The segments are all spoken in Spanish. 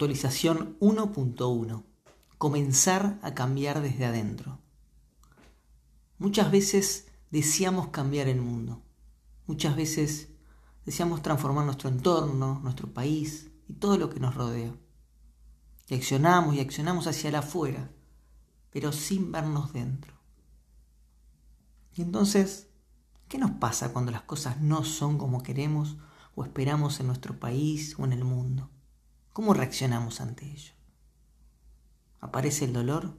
Actualización 1.1. Comenzar a cambiar desde adentro. Muchas veces deseamos cambiar el mundo. Muchas veces deseamos transformar nuestro entorno, nuestro país y todo lo que nos rodea. Y accionamos y accionamos hacia el afuera, pero sin vernos dentro. Y entonces, ¿qué nos pasa cuando las cosas no son como queremos o esperamos en nuestro país o en el mundo? ¿Cómo reaccionamos ante ello? ¿Aparece el dolor?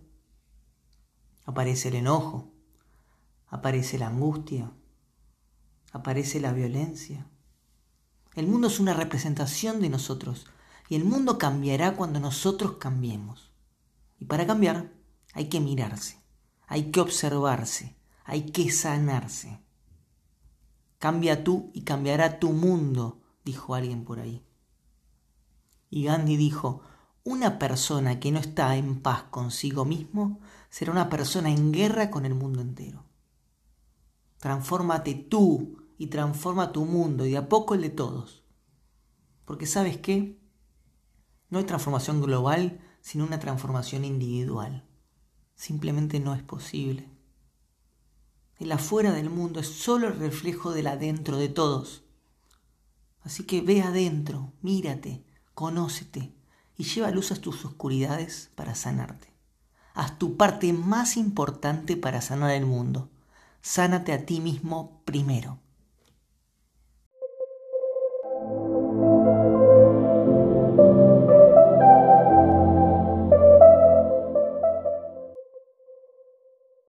¿Aparece el enojo? ¿Aparece la angustia? ¿Aparece la violencia? El mundo es una representación de nosotros y el mundo cambiará cuando nosotros cambiemos. Y para cambiar hay que mirarse, hay que observarse, hay que sanarse. Cambia tú y cambiará tu mundo, dijo alguien por ahí. Y Gandhi dijo, una persona que no está en paz consigo mismo será una persona en guerra con el mundo entero. Transfórmate tú y transforma tu mundo y a poco el de todos. Porque sabes qué? No hay transformación global sino una transformación individual. Simplemente no es posible. El afuera del mundo es solo el reflejo del adentro de todos. Así que ve adentro, mírate, conócete y lleva luz a tus oscuridades para sanarte. Haz tu parte más importante para sanar el mundo. Sánate a ti mismo primero.